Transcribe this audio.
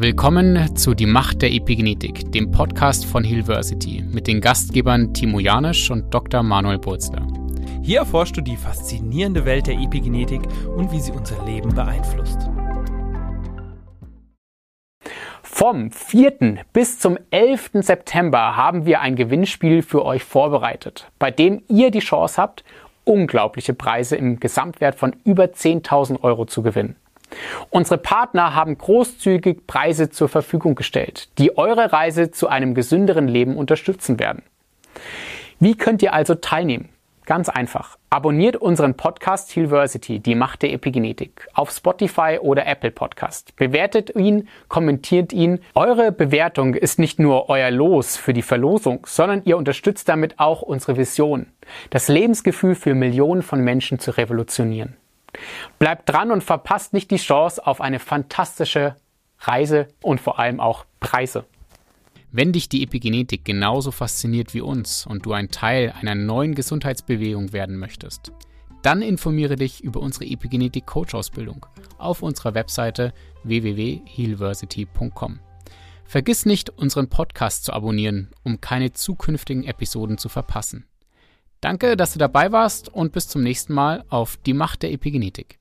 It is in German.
Willkommen zu Die Macht der Epigenetik, dem Podcast von Hillversity mit den Gastgebern Timo Janisch und Dr. Manuel Burzler. Hier erforschst du die faszinierende Welt der Epigenetik und wie sie unser Leben beeinflusst. Vom 4. bis zum 11. September haben wir ein Gewinnspiel für euch vorbereitet, bei dem ihr die Chance habt, unglaubliche Preise im Gesamtwert von über 10.000 Euro zu gewinnen. Unsere Partner haben großzügig Preise zur Verfügung gestellt, die eure Reise zu einem gesünderen Leben unterstützen werden. Wie könnt ihr also teilnehmen? Ganz einfach. Abonniert unseren Podcast Healversity, die Macht der Epigenetik, auf Spotify oder Apple Podcast. Bewertet ihn, kommentiert ihn. Eure Bewertung ist nicht nur euer Los für die Verlosung, sondern ihr unterstützt damit auch unsere Vision, das Lebensgefühl für Millionen von Menschen zu revolutionieren. Bleibt dran und verpasst nicht die Chance auf eine fantastische Reise und vor allem auch Preise. Wenn dich die Epigenetik genauso fasziniert wie uns und du ein Teil einer neuen Gesundheitsbewegung werden möchtest, dann informiere dich über unsere Epigenetik Coach Ausbildung auf unserer Webseite www.healversity.com. Vergiss nicht, unseren Podcast zu abonnieren, um keine zukünftigen Episoden zu verpassen. Danke, dass du dabei warst und bis zum nächsten Mal auf die Macht der Epigenetik.